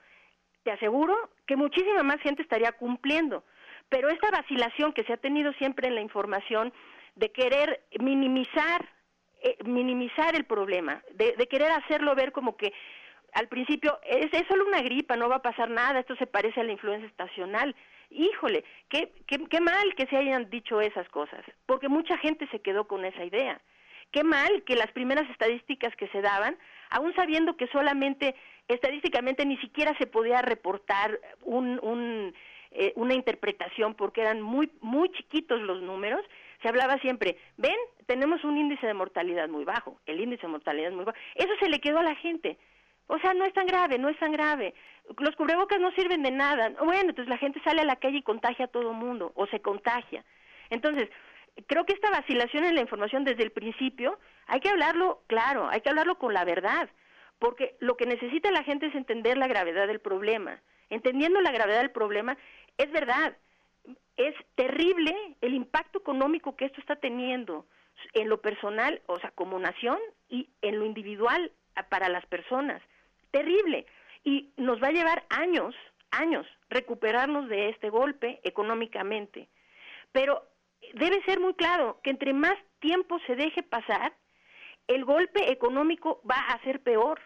te aseguro que muchísima más gente estaría cumpliendo. Pero esta vacilación que se ha tenido siempre en la información de querer minimizar, eh, minimizar el problema, de, querer hacerlo ver como que al principio es, es solo una gripa, no va a pasar nada, esto se parece a la influenza estacional híjole, qué, qué, mal que se hayan dicho esas cosas, porque mucha gente se quedó con esa idea. Qué mal que las primeras estadísticas que se daban, aún sabiendo que solamente estadísticamente ni siquiera se podía reportar un, un, eh, una interpretación porque eran muy, muy chiquitos los números, se hablaba siempre, ven, tenemos un índice de mortalidad muy bajo, el índice de mortalidad es muy bajo. Eso se le quedó a la gente. O sea, no es tan grave, no es tan grave. Los cubrebocas no sirven de nada. Bueno, entonces la gente sale a la calle y contagia a todo el mundo, o se contagia. Entonces, creo que esta vacilación en la información desde el principio, hay que hablarlo claro, hay que hablarlo con la verdad, porque lo que necesita la gente es entender la gravedad del problema. Entendiendo la gravedad del problema, es verdad, es terrible el impacto económico que esto está teniendo en lo personal, o sea, como nación, y en lo individual para las personas terrible y nos va a llevar años, años recuperarnos de este golpe económicamente. Pero debe ser muy claro que entre más tiempo se deje pasar, el golpe económico va a ser peor.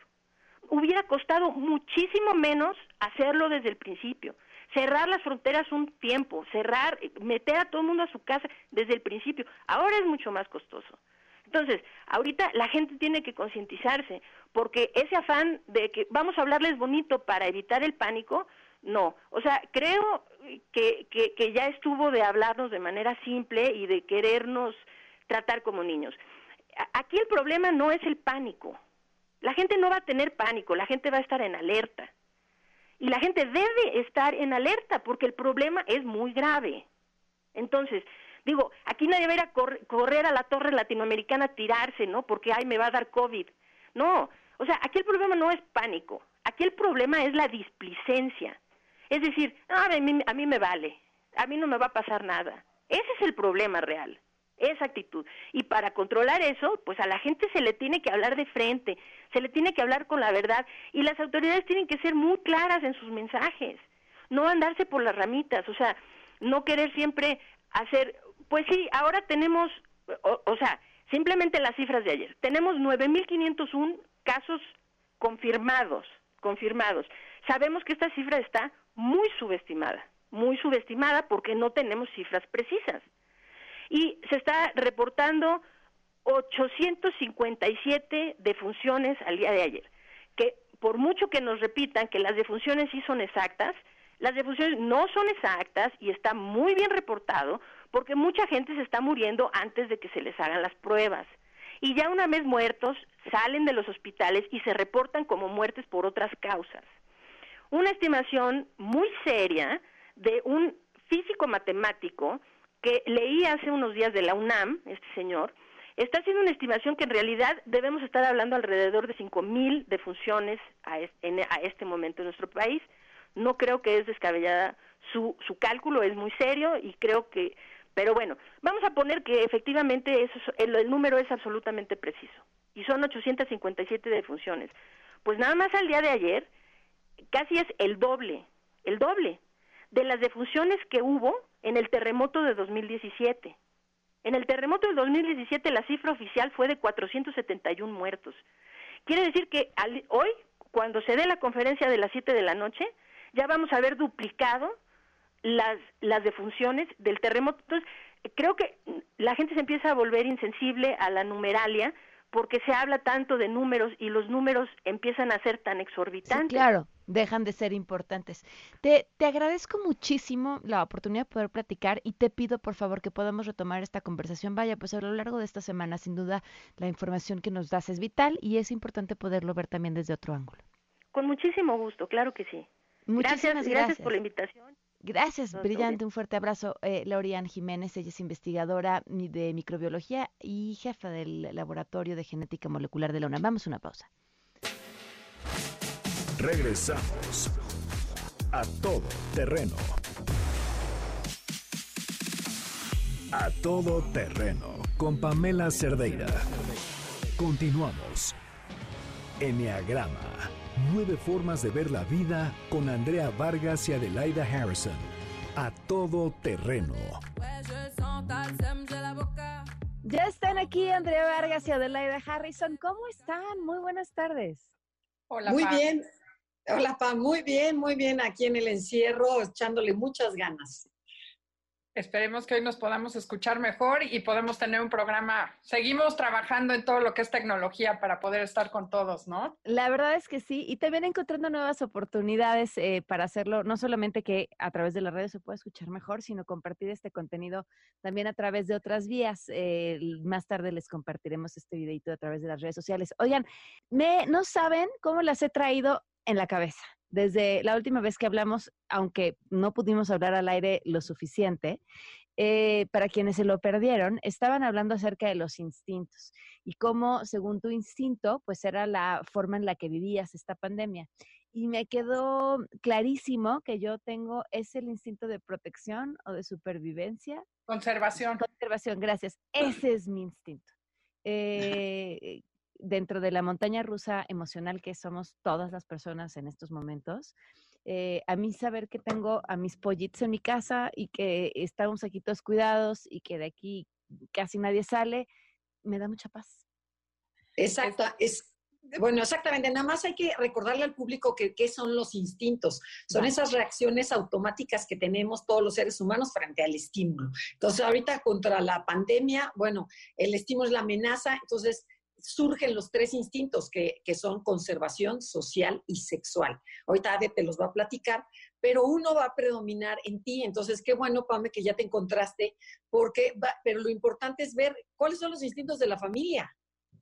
Hubiera costado muchísimo menos hacerlo desde el principio. Cerrar las fronteras un tiempo, cerrar, meter a todo el mundo a su casa desde el principio. Ahora es mucho más costoso. Entonces, ahorita la gente tiene que concientizarse, porque ese afán de que vamos a hablarles bonito para evitar el pánico, no. O sea, creo que, que, ya estuvo de hablarnos de manera simple y de querernos tratar como niños. Aquí el problema no es el pánico. La gente no va a tener pánico, la gente va a estar en alerta. Y la gente debe estar en alerta porque el problema es muy grave. Entonces, Digo, aquí nadie va a ir a correr a la torre latinoamericana a tirarse, ¿no? Porque, ay, me va a dar COVID. No, o sea, aquí el problema no es pánico, aquí el problema es la displicencia. Es decir, a, mí, a me vale, a mí no me va a pasar nada. Ese es el problema real. esa actitud. Y para controlar eso, pues a la gente se le tiene que hablar de frente, se le tiene que hablar con la verdad y las autoridades tienen que ser muy claras en sus mensajes, no andarse por las ramitas, o sea, no querer siempre hacer, pues sí, ahora tenemos, o, o sea, simplemente las cifras de ayer, tenemos 9.501 casos confirmados, confirmados. Sabemos que esta cifra está muy subestimada, muy subestimada porque no tenemos cifras precisas y se está reportando 857 defunciones al día de ayer, que por mucho que nos repitan que las defunciones sí son exactas, las defunciones no son exactas y está muy bien reportado porque mucha gente se está muriendo antes de que se les hagan las pruebas. Y ya una vez muertos, salen de los hospitales y se reportan como muertes por otras causas. Una estimación muy seria de un físico matemático que leí hace unos días de la UNAM, este señor, está haciendo una estimación que en realidad debemos estar hablando alrededor de 5.000 defunciones a, a este momento en nuestro país. No creo que es descabellada su, su cálculo, es muy serio y creo que, pero bueno, vamos a poner que efectivamente eso, el número es absolutamente preciso y son 857 defunciones. Pues nada más al día de ayer, casi es el doble, el doble de las defunciones que hubo en el terremoto de 2017. En el terremoto de 2017 la cifra oficial fue de 471 muertos. Quiere decir que hoy, cuando se dé la conferencia de las 7 de la noche, ya vamos a haber duplicado las, las defunciones del terremoto. Entonces, creo que la gente se empieza a volver insensible a la numeralia porque se habla tanto de números y los números empiezan a ser tan exorbitantes. claro, dejan de ser importantes. Te, te agradezco muchísimo la oportunidad de poder platicar y te pido por favor que podamos retomar esta conversación. Vaya, pues a lo largo de esta semana, sin duda, la información que nos das es vital y es importante poderlo ver también desde otro ángulo. Con muchísimo gusto, claro que sí. Muchísimas gracias. Gracias por la invitación. Gracias, brillante, un fuerte abrazo. Eh, Laurian Jiménez, ella es investigadora de microbiología y jefa del Laboratorio de Genética Molecular de la UNAM. Vamos a una pausa. Regresamos a todo terreno. A todo terreno con Pamela Cerdeira. Continuamos. Enneagrama. Nueve formas de ver la vida con Andrea Vargas y Adelaida Harrison. A todo terreno. Ya están aquí Andrea Vargas y Adelaida Harrison. ¿Cómo están? Muy buenas tardes. Hola, muy bien. Hola, Pa, muy bien, muy bien aquí en el encierro, echándole muchas ganas. Esperemos que hoy nos podamos escuchar mejor y podemos tener un programa. Seguimos trabajando en todo lo que es tecnología para poder estar con todos, ¿no? La verdad es que sí, y también encontrando nuevas oportunidades eh, para hacerlo, no solamente que a través de las redes se pueda escuchar mejor, sino compartir este contenido también a través de otras vías. Eh, más tarde les compartiremos este videito a través de las redes sociales. Oigan, me, no saben cómo las he traído en la cabeza desde la última vez que hablamos, aunque no pudimos hablar al aire lo suficiente, eh, para quienes se lo perdieron, estaban hablando acerca de los instintos y cómo, según tu instinto, pues era la forma en la que vivías esta pandemia. Y me quedó clarísimo que yo tengo, es el instinto de protección o de supervivencia. Conservación. Conservación, gracias. Ese es mi instinto. Eh, dentro de la montaña rusa emocional que somos todas las personas en estos momentos, eh, a mí saber que tengo a mis pollitos en mi casa y que estamos aquí todos cuidados y que de aquí casi nadie sale, me da mucha paz. Exacto, es, bueno, exactamente. Nada más hay que recordarle al público que qué son los instintos. Son esas reacciones automáticas que tenemos todos los seres humanos frente al estímulo. Entonces, ahorita contra la pandemia, bueno, el estímulo es la amenaza. Entonces, surgen los tres instintos que, son conservación, social y sexual. Ahorita Ade te los va a platicar, pero uno va a predominar en ti. Entonces, qué bueno, Pame, que ya te encontraste, porque pero lo importante es ver cuáles son los instintos de la familia.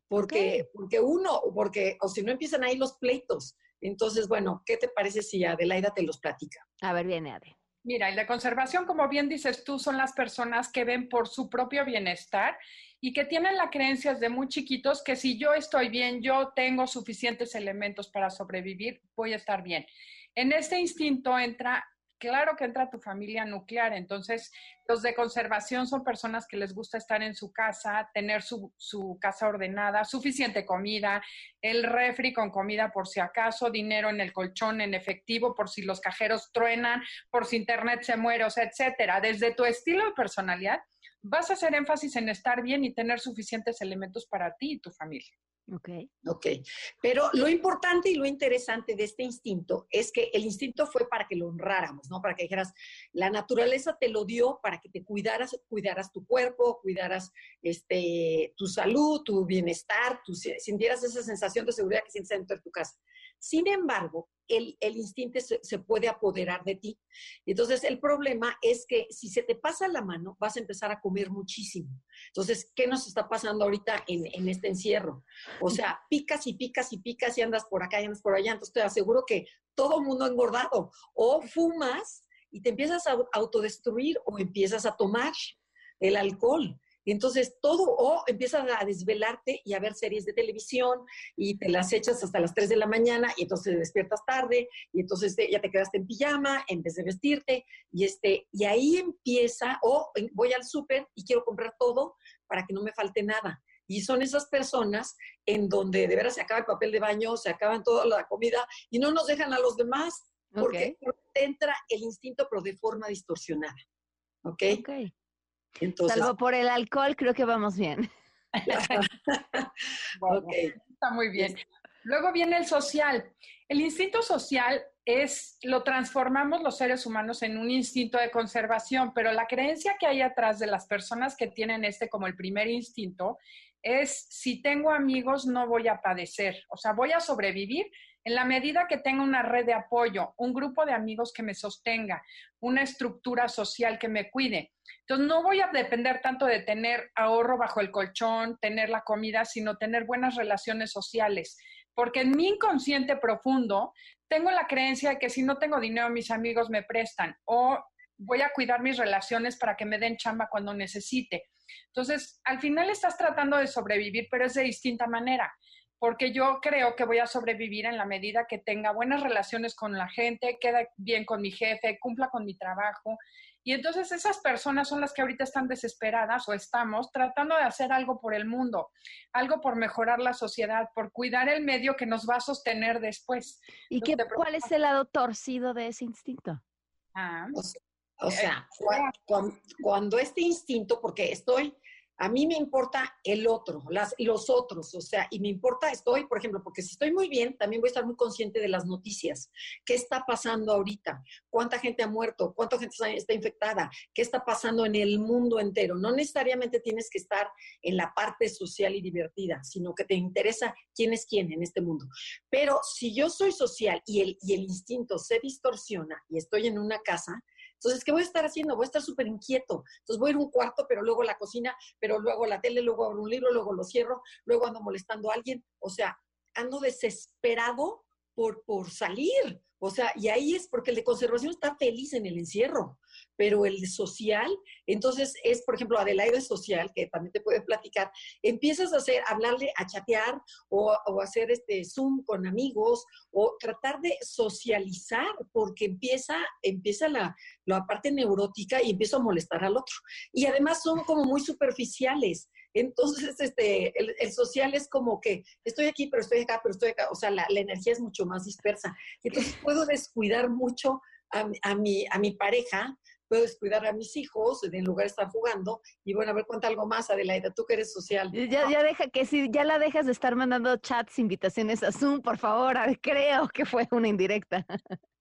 Porque, porque uno, porque, o si no empiezan ahí los pleitos. Entonces, bueno, ¿qué te parece si Adelaida te los platica? A ver, viene Ade. Mira, y la conservación, como bien dices tú, son las personas que ven por su propio bienestar y que tienen la creencia desde muy chiquitos que si yo estoy bien, yo tengo suficientes elementos para sobrevivir, voy a estar bien. En este instinto entra claro que entra tu familia nuclear. Entonces, los de conservación son personas que les gusta estar en su casa, tener su, su casa ordenada, suficiente comida, el refri con comida por si acaso, dinero en el colchón en efectivo por si los cajeros truenan, por si internet se muere, o sea, etcétera. Desde tu estilo de personalidad, vas a hacer énfasis en estar bien y tener suficientes elementos para ti y tu familia. Ok. Ok. Pero lo importante y lo interesante de este instinto es que el instinto fue para que lo honráramos, ¿no? Para que dijeras, la naturaleza te lo dio para que te cuidaras, cuidaras tu cuerpo, cuidaras este, tu salud, tu bienestar, tu, sintieras esa sensación de seguridad que sientes dentro de tu casa. Sin embargo, el, instinto se, puede apoderar de ti. Entonces, el problema es que si se te pasa la mano, vas a empezar a comer muchísimo. Entonces, ¿qué nos está pasando ahorita en, este encierro? O sea, picas y picas y picas y andas por acá y andas por allá. Entonces, te aseguro que todo el mundo ha engordado. O fumas y te empiezas a autodestruir o empiezas a tomar el alcohol. Y entonces todo, o empiezas a desvelarte y a ver series de televisión y te las echas hasta las 3 de la mañana y entonces te despiertas tarde y entonces ya te quedaste en pijama en vez de vestirte y, este, y ahí empieza, o voy al súper y quiero comprar todo para que no me falte nada. Y son esas personas en donde de veras se acaba el papel de baño, se acaban toda la comida y no nos dejan a los demás porque entra el instinto pero de forma distorsionada. ¿Ok? okay. Salvo por el alcohol, creo que vamos bien. Está muy bien. Luego viene el social. El instinto social es, lo transformamos los seres humanos en un instinto de conservación, pero la creencia que hay atrás de las personas que tienen este como el primer instinto es, si tengo amigos no voy a padecer, o sea, voy a sobrevivir en la medida que tenga una red de apoyo, un grupo de amigos que me sostenga, una estructura social que me cuide. Entonces, no voy a depender tanto de tener ahorro bajo el colchón, tener la comida, sino tener buenas relaciones sociales. Porque en mi inconsciente profundo tengo la creencia de que si no tengo dinero, mis amigos me prestan o voy a cuidar mis relaciones para que me den chamba cuando necesite. Entonces, al final estás tratando de sobrevivir, pero es de distinta manera porque yo creo que voy a sobrevivir en la medida que tenga buenas relaciones con la gente, quede bien con mi jefe, cumpla con mi trabajo. Y entonces esas personas son las que ahorita están desesperadas o estamos tratando de hacer algo por el mundo, algo por mejorar la sociedad, por cuidar el medio que nos va a sostener después. ¿Y qué, cuál es el lado torcido de ese instinto? Ah. O, sea, cuando este instinto, porque estoy a mí me importa el otro, las, los otros, o sea, y me importa, estoy, por ejemplo, porque si estoy muy bien, también voy a estar muy consciente de las noticias. ¿Qué está pasando ahorita? ¿Cuánta gente ha muerto? ¿Cuánta gente está infectada? ¿Qué está pasando en el mundo entero? No necesariamente tienes que estar en la parte social y divertida, sino que te interesa quién es quién en este mundo. Pero si yo soy social y el, y el instinto se distorsiona y estoy en una casa, entonces, ¿qué voy a estar haciendo? Voy a estar súper inquieto. Entonces, voy a ir a un cuarto, pero luego la cocina, pero luego la tele, luego abro un libro, luego lo cierro, luego ando molestando a alguien. O sea, ando desesperado por, por salir. O sea, y ahí es porque el de conservación está feliz en el encierro, pero el social, entonces es, por ejemplo, Adelaide social, que también te puede platicar, empiezas a hacer, hablarle, a chatear o, o hacer este Zoom con amigos o tratar de socializar, porque empieza, empieza la, la parte neurótica y empieza a molestar al otro. Y además son como muy superficiales. Entonces, este, el, social es como que estoy aquí, pero estoy acá, pero estoy acá. O sea, la, energía es mucho más dispersa. Entonces, puedo descuidar mucho a, a, mi, a mi pareja, puedo descuidar a mis hijos en lugar de estar jugando. Y bueno, a ver, cuenta algo más, Adelaida, tú que eres social. Ya, ya deja que si ya la dejas de estar mandando chats, invitaciones a Zoom, por favor, creo que fue una indirecta.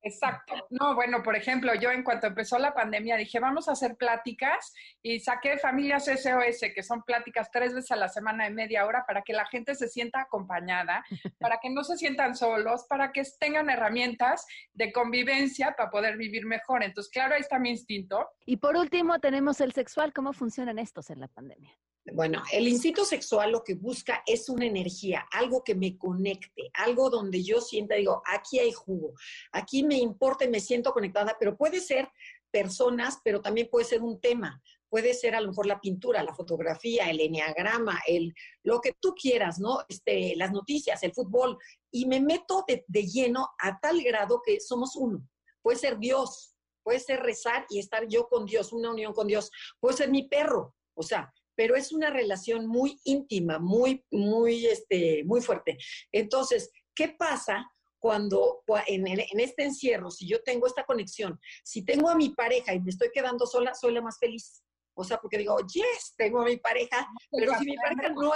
Exacto. No, bueno, por ejemplo, yo en cuanto empezó la pandemia dije, vamos a hacer pláticas y saqué familias SOS, que son pláticas tres veces a la semana de media hora para que la gente se sienta acompañada, para que no se sientan solos, para que tengan herramientas de convivencia para poder vivir mejor. Entonces, claro, ahí está mi instinto. Y por último, tenemos el sexual. ¿Cómo funcionan estos en la pandemia? Bueno, el instinto sexual lo que busca es una energía, algo que me conecte, algo donde yo sienta, digo, aquí hay jugo, aquí me importa y me siento conectada, pero puede ser personas, pero también puede ser un tema, puede ser a lo mejor la pintura, la fotografía, el enneagrama, el, lo que tú quieras, ¿no? Este, las noticias, el fútbol, y me meto de, de lleno a tal grado que somos uno. Puede ser Dios, puede ser rezar y estar yo con Dios, una unión con Dios, puede ser mi perro, o sea, pero es una relación muy íntima, muy, muy, este, muy fuerte. Entonces, ¿qué pasa cuando en, en, este encierro, si yo tengo esta conexión, si tengo a mi pareja y me estoy quedando sola, soy la más feliz. O sea, porque digo, yes, tengo a mi pareja, pero si mi pareja no,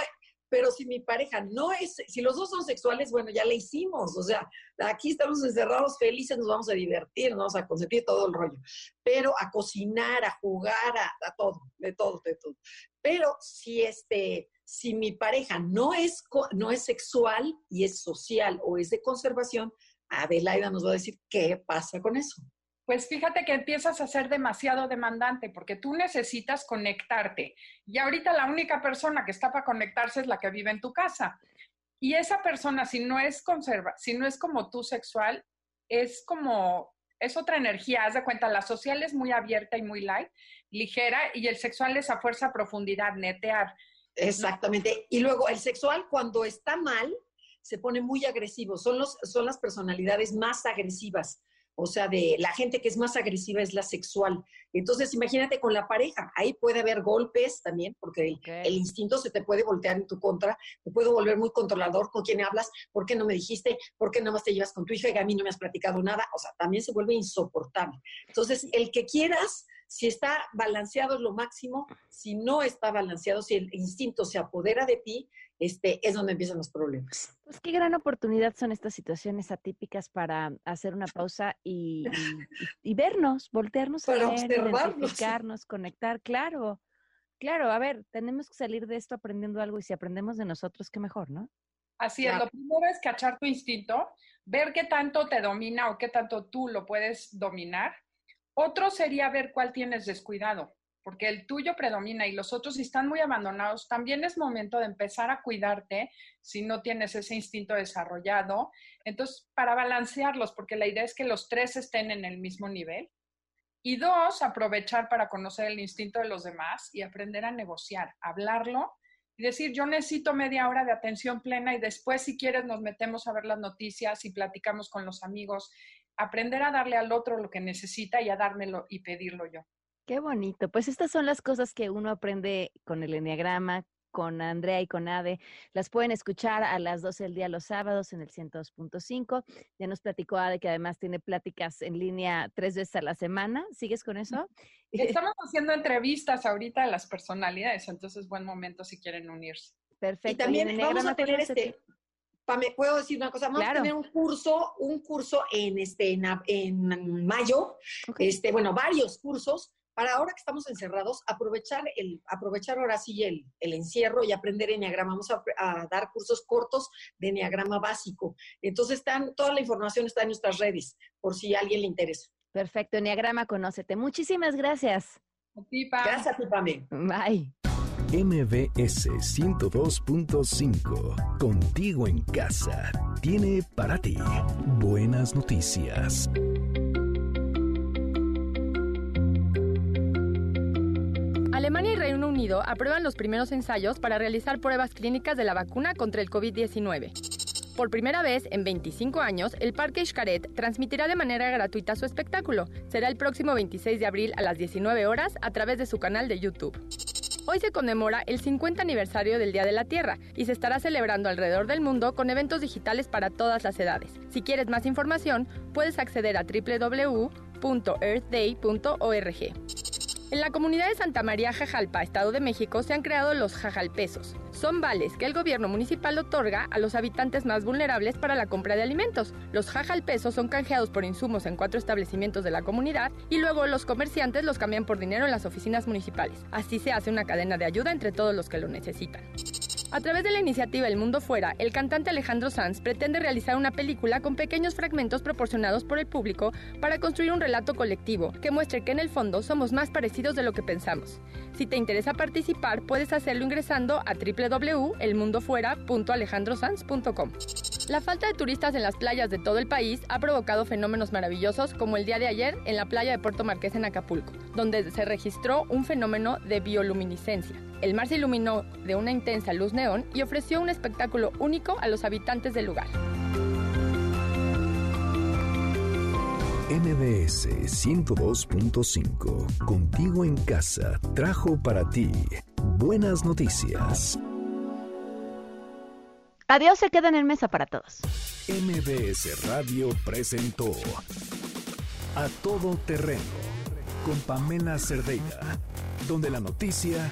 pero si mi pareja no es, si los dos son sexuales, bueno, ya le hicimos, o sea, aquí estamos encerrados felices, nos vamos a divertir, nos vamos a consentir todo el rollo, pero a cocinar, a jugar, a, todo, de todo, de todo. Pero si este, si mi pareja no es, no es sexual y es social o es de conservación, Adelaida nos va a decir qué pasa con eso pues fíjate que empiezas a ser demasiado demandante porque tú necesitas conectarte. Y ahorita la única persona que está para conectarse es la que vive en tu casa. Y esa persona, si no es conserva, si no es como tú sexual, es como, es otra energía. Haz de cuenta, la social es muy abierta y muy light, ligera, y el sexual es a fuerza, profundidad, netear. Exactamente. Y luego el sexual, cuando está mal, se pone muy agresivo. Son, los, son las personalidades más agresivas o sea, de la gente que es más agresiva es la sexual. Entonces, imagínate con la pareja, ahí puede haber golpes también, porque el, instinto se te puede voltear en tu contra, te puede volver muy controlador con quién hablas, por qué no me dijiste, por qué no más te llevas con tu hija y a mí no me has platicado nada, o sea, también se vuelve insoportable. Entonces, el que quieras, si está balanceado es lo máximo, si no está balanceado, si el instinto se apodera de ti, este, es donde empiezan los problemas. Pues qué gran oportunidad son estas situaciones atípicas para hacer una pausa y, vernos, voltearnos para a ver, identificarnos, conectar, claro. Claro, a ver, tenemos que salir de esto aprendiendo algo y si aprendemos de nosotros, qué mejor, ¿no? Así es, lo primero es cachar tu instinto, ver qué tanto te domina o qué tanto tú lo puedes dominar. Otro sería ver cuál tienes descuidado porque el tuyo predomina y los otros están muy abandonados, también es momento de empezar a cuidarte si no tienes ese instinto desarrollado. Entonces, para balancearlos, porque la idea es que los tres estén en el mismo nivel. Y dos, aprovechar para conocer el instinto de los demás y aprender a negociar, hablarlo y decir, yo necesito media hora de atención plena y después, si quieres, nos metemos a ver las noticias y platicamos con los amigos. Aprender a darle al otro lo que necesita y a dármelo y pedirlo yo. Qué bonito. Pues estas son las cosas que uno aprende con el Enneagrama, con Andrea y con Ade. Las pueden escuchar a las 12 del día los sábados en el 102.5. Ya nos platicó Ade que además tiene pláticas en línea tres veces a la semana. ¿Sigues con eso? Estamos haciendo entrevistas ahorita a las personalidades, entonces es buen momento si quieren unirse. Perfecto. Y también vamos a tener este, puedo decir una cosa, vamos a tener un curso, un curso en este en, mayo, este, bueno, varios cursos para ahora que estamos encerrados, aprovechar, el, aprovechar ahora sí el, el encierro y aprender Enneagrama. Vamos a, dar cursos cortos de Enneagrama básico. Entonces, están, toda la información está en nuestras redes, por si a alguien le interesa. Perfecto, Enneagrama, conócete. Muchísimas gracias. Gracias a ti, Pame. Bye. MBS 102.5, contigo en casa, tiene para ti buenas noticias. Alemania y Reino Unido aprueban los primeros ensayos para realizar pruebas clínicas de la vacuna contra el COVID-19. Por primera vez en 25 años, el Parque Xcaret transmitirá de manera gratuita su espectáculo. Será el próximo 26 de abril a las 19 horas a través de su canal de YouTube. Hoy se conmemora el 50 aniversario del Día de la Tierra y se estará celebrando alrededor del mundo con eventos digitales para todas las edades. Si quieres más información, puedes acceder a www.earthday.org. En la comunidad de Santa María Jajalpa, Estado de México, se han creado los jajalpesos. Son vales que el gobierno municipal otorga a los habitantes más vulnerables para la compra de alimentos. Los jajalpesos son canjeados por insumos en cuatro establecimientos de la comunidad y luego los comerciantes los cambian por dinero en las oficinas municipales. Así se hace una cadena de ayuda entre todos los que lo necesitan. A través de la iniciativa El Mundo Fuera, el cantante Alejandro Sanz pretende realizar una película con pequeños fragmentos proporcionados por el público para construir un relato colectivo que muestre que en el fondo somos más parecidos de lo que pensamos. Si te interesa participar, puedes hacerlo ingresando a www.elmundofuera.alejandrosanz.com. La falta de turistas en las playas de todo el país ha provocado fenómenos maravillosos como el día de ayer en la playa de Puerto Marqués en Acapulco, donde se registró un fenómeno de bioluminiscencia. El mar se iluminó de una intensa luz neón y ofreció un espectáculo único a los habitantes del lugar. MBS 102.5, contigo en casa, trajo para ti buenas noticias. Adiós se queda en mesa para todos. MBS Radio presentó A Todo Terreno con Pamela Cerdeira, donde la noticia